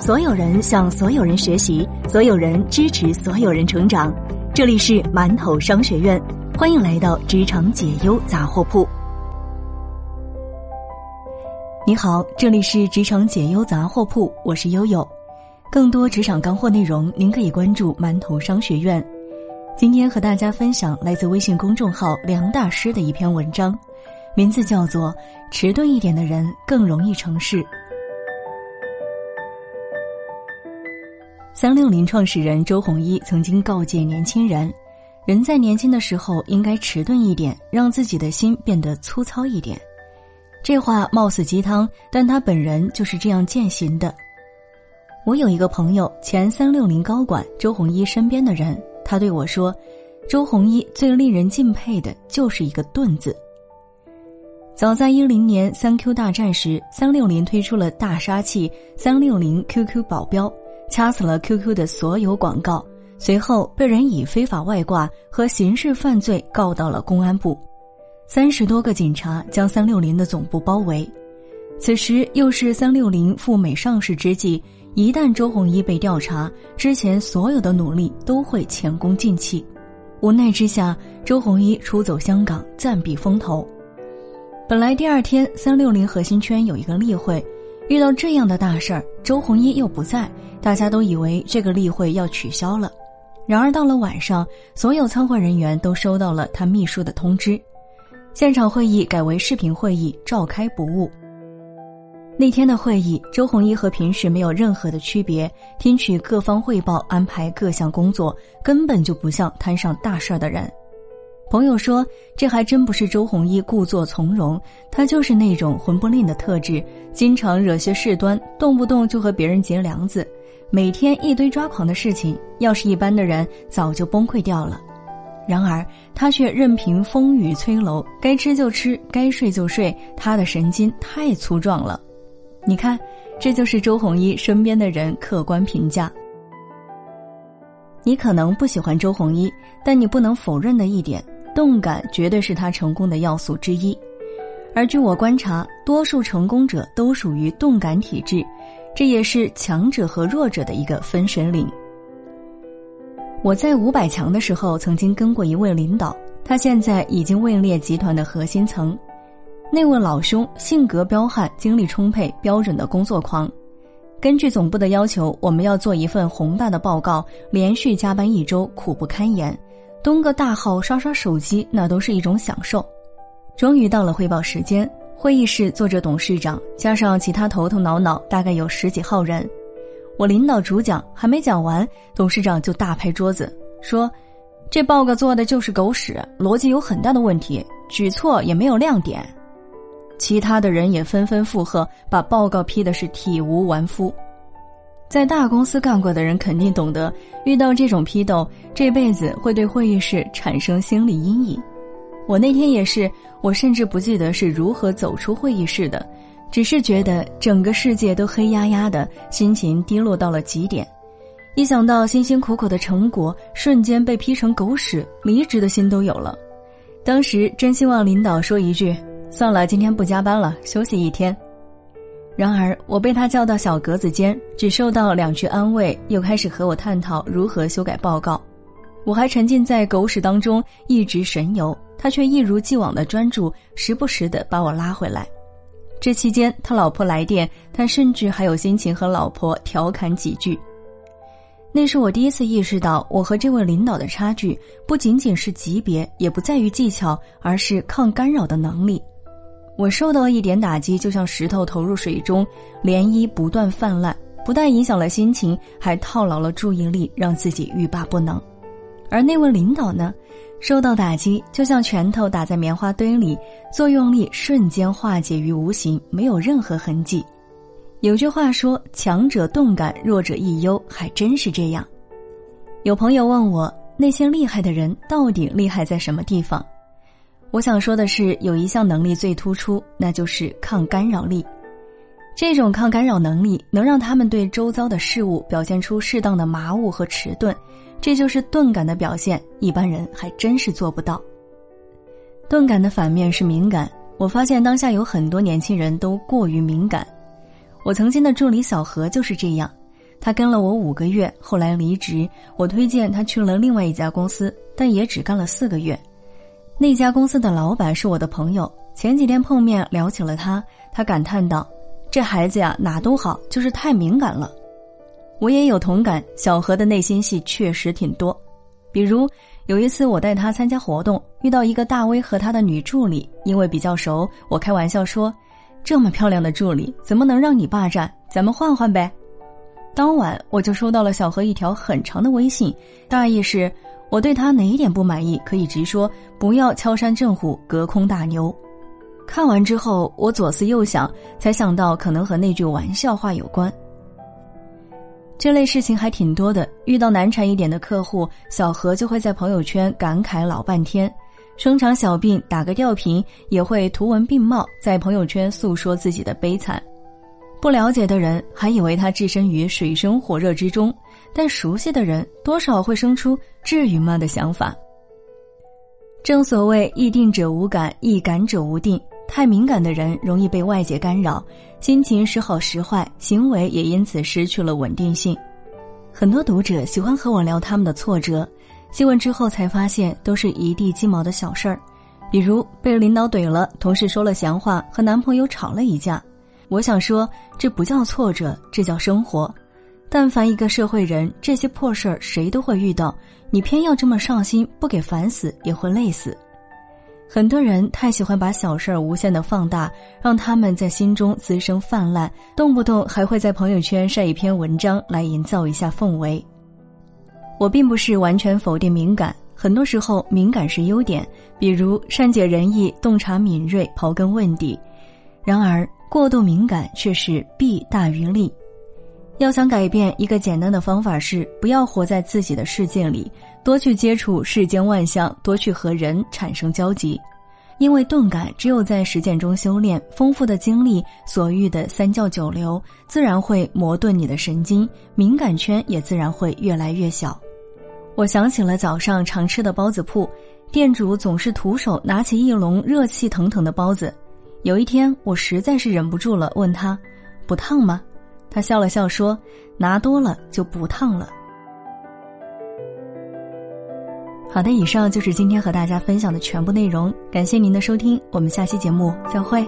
所有人向所有人学习，所有人支持所有人成长。这里是馒头商学院，欢迎来到职场解忧杂货铺。你好，这里是职场解忧杂货铺，我是悠悠。更多职场干货内容，您可以关注馒头商学院。今天和大家分享来自微信公众号梁大师的一篇文章，名字叫做《迟钝一点的人更容易成事》。三六零创始人周鸿祎曾经告诫年轻人：人在年轻的时候应该迟钝一点，让自己的心变得粗糙一点。这话貌似鸡汤，但他本人就是这样践行的。我有一个朋友，前三六零高管周鸿祎身边的人，他对我说：“周鸿祎最令人敬佩的就是一个‘钝’字。”早在一零年三 Q 大战时，三六零推出了大杀器三六零 QQ 保镖。掐死了 QQ 的所有广告，随后被人以非法外挂和刑事犯罪告到了公安部，三十多个警察将三六零的总部包围。此时又是三六零赴美上市之际，一旦周鸿祎被调查，之前所有的努力都会前功尽弃。无奈之下，周鸿祎出走香港，暂避风头。本来第二天三六零核心圈有一个例会。遇到这样的大事儿，周鸿祎又不在，大家都以为这个例会要取消了。然而到了晚上，所有参会人员都收到了他秘书的通知，现场会议改为视频会议，召开不误。那天的会议，周鸿祎和平时没有任何的区别，听取各方汇报，安排各项工作，根本就不像摊上大事儿的人。朋友说：“这还真不是周鸿祎故作从容，他就是那种混不吝的特质，经常惹些事端，动不动就和别人结梁子，每天一堆抓狂的事情。要是一般的人，早就崩溃掉了。然而他却任凭风雨摧楼，该吃就吃，该睡就睡，他的神经太粗壮了。你看，这就是周鸿祎身边的人客观评价。”你可能不喜欢周鸿祎，但你不能否认的一点。动感绝对是他成功的要素之一，而据我观察，多数成功者都属于动感体质，这也是强者和弱者的一个分水岭。我在五百强的时候曾经跟过一位领导，他现在已经位列集团的核心层。那位老兄性格彪悍，精力充沛，标准的工作狂。根据总部的要求，我们要做一份宏大的报告，连续加班一周，苦不堪言。蹲个大号刷刷手机，那都是一种享受。终于到了汇报时间，会议室坐着董事长，加上其他头头脑脑，大概有十几号人。我领导主讲，还没讲完，董事长就大拍桌子说：“这报告做的就是狗屎，逻辑有很大的问题，举措也没有亮点。”其他的人也纷纷附和，把报告批的是体无完肤。在大公司干过的人肯定懂得，遇到这种批斗，这辈子会对会议室产生心理阴影。我那天也是，我甚至不记得是如何走出会议室的，只是觉得整个世界都黑压压的，心情低落到了极点。一想到辛辛苦苦的成果瞬间被批成狗屎，离职的心都有了。当时真希望领导说一句：“算了，今天不加班了，休息一天。”然而，我被他叫到小格子间，只受到两句安慰，又开始和我探讨如何修改报告。我还沉浸在狗屎当中，一直神游，他却一如既往的专注，时不时的把我拉回来。这期间，他老婆来电，他甚至还有心情和老婆调侃几句。那是我第一次意识到，我和这位领导的差距不仅仅是级别，也不在于技巧，而是抗干扰的能力。我受到一点打击，就像石头投入水中，涟漪不断泛滥，不但影响了心情，还套牢了注意力，让自己欲罢不能。而那位领导呢，受到打击就像拳头打在棉花堆里，作用力瞬间化解于无形，没有任何痕迹。有句话说：“强者动感，弱者易忧”，还真是这样。有朋友问我，那些厉害的人到底厉害在什么地方？我想说的是，有一项能力最突出，那就是抗干扰力。这种抗干扰能力能让他们对周遭的事物表现出适当的麻木和迟钝，这就是钝感的表现。一般人还真是做不到。钝感的反面是敏感。我发现当下有很多年轻人都过于敏感。我曾经的助理小何就是这样，他跟了我五个月，后来离职，我推荐他去了另外一家公司，但也只干了四个月。那家公司的老板是我的朋友，前几天碰面聊起了他，他感叹道：“这孩子呀，哪都好，就是太敏感了。”我也有同感，小何的内心戏确实挺多。比如有一次我带他参加活动，遇到一个大 V 和他的女助理，因为比较熟，我开玩笑说：“这么漂亮的助理，怎么能让你霸占？咱们换换呗。”当晚我就收到了小何一条很长的微信，大意是我对他哪一点不满意可以直说，不要敲山震虎、隔空大牛。看完之后，我左思右想，才想到可能和那句玩笑话有关。这类事情还挺多的，遇到难缠一点的客户，小何就会在朋友圈感慨老半天；生场小病打个吊瓶，也会图文并茂在朋友圈诉说自己的悲惨。不了解的人还以为他置身于水深火热之中，但熟悉的人多少会生出“至于吗”的想法。正所谓“易定者无感，易感者无定”，太敏感的人容易被外界干扰，心情时好时坏，行为也因此失去了稳定性。很多读者喜欢和我聊他们的挫折，细问之后才发现都是一地鸡毛的小事儿，比如被领导怼了，同事说了闲话，和男朋友吵了一架。我想说，这不叫挫折，这叫生活。但凡一个社会人，这些破事儿谁都会遇到。你偏要这么上心，不给烦死也会累死。很多人太喜欢把小事儿无限的放大，让他们在心中滋生泛滥，动不动还会在朋友圈晒一篇文章来营造一下氛围。我并不是完全否定敏感，很多时候敏感是优点，比如善解人意、洞察敏锐、刨根问底。然而。过度敏感却是弊大于利。要想改变，一个简单的方法是不要活在自己的世界里，多去接触世间万象，多去和人产生交集。因为钝感只有在实践中修炼，丰富的经历所遇的三教九流，自然会磨钝你的神经，敏感圈也自然会越来越小。我想起了早上常吃的包子铺，店主总是徒手拿起一笼热气腾腾的包子。有一天，我实在是忍不住了，问他：“不烫吗？”他笑了笑说：“拿多了就不烫了。”好的，以上就是今天和大家分享的全部内容，感谢您的收听，我们下期节目再会。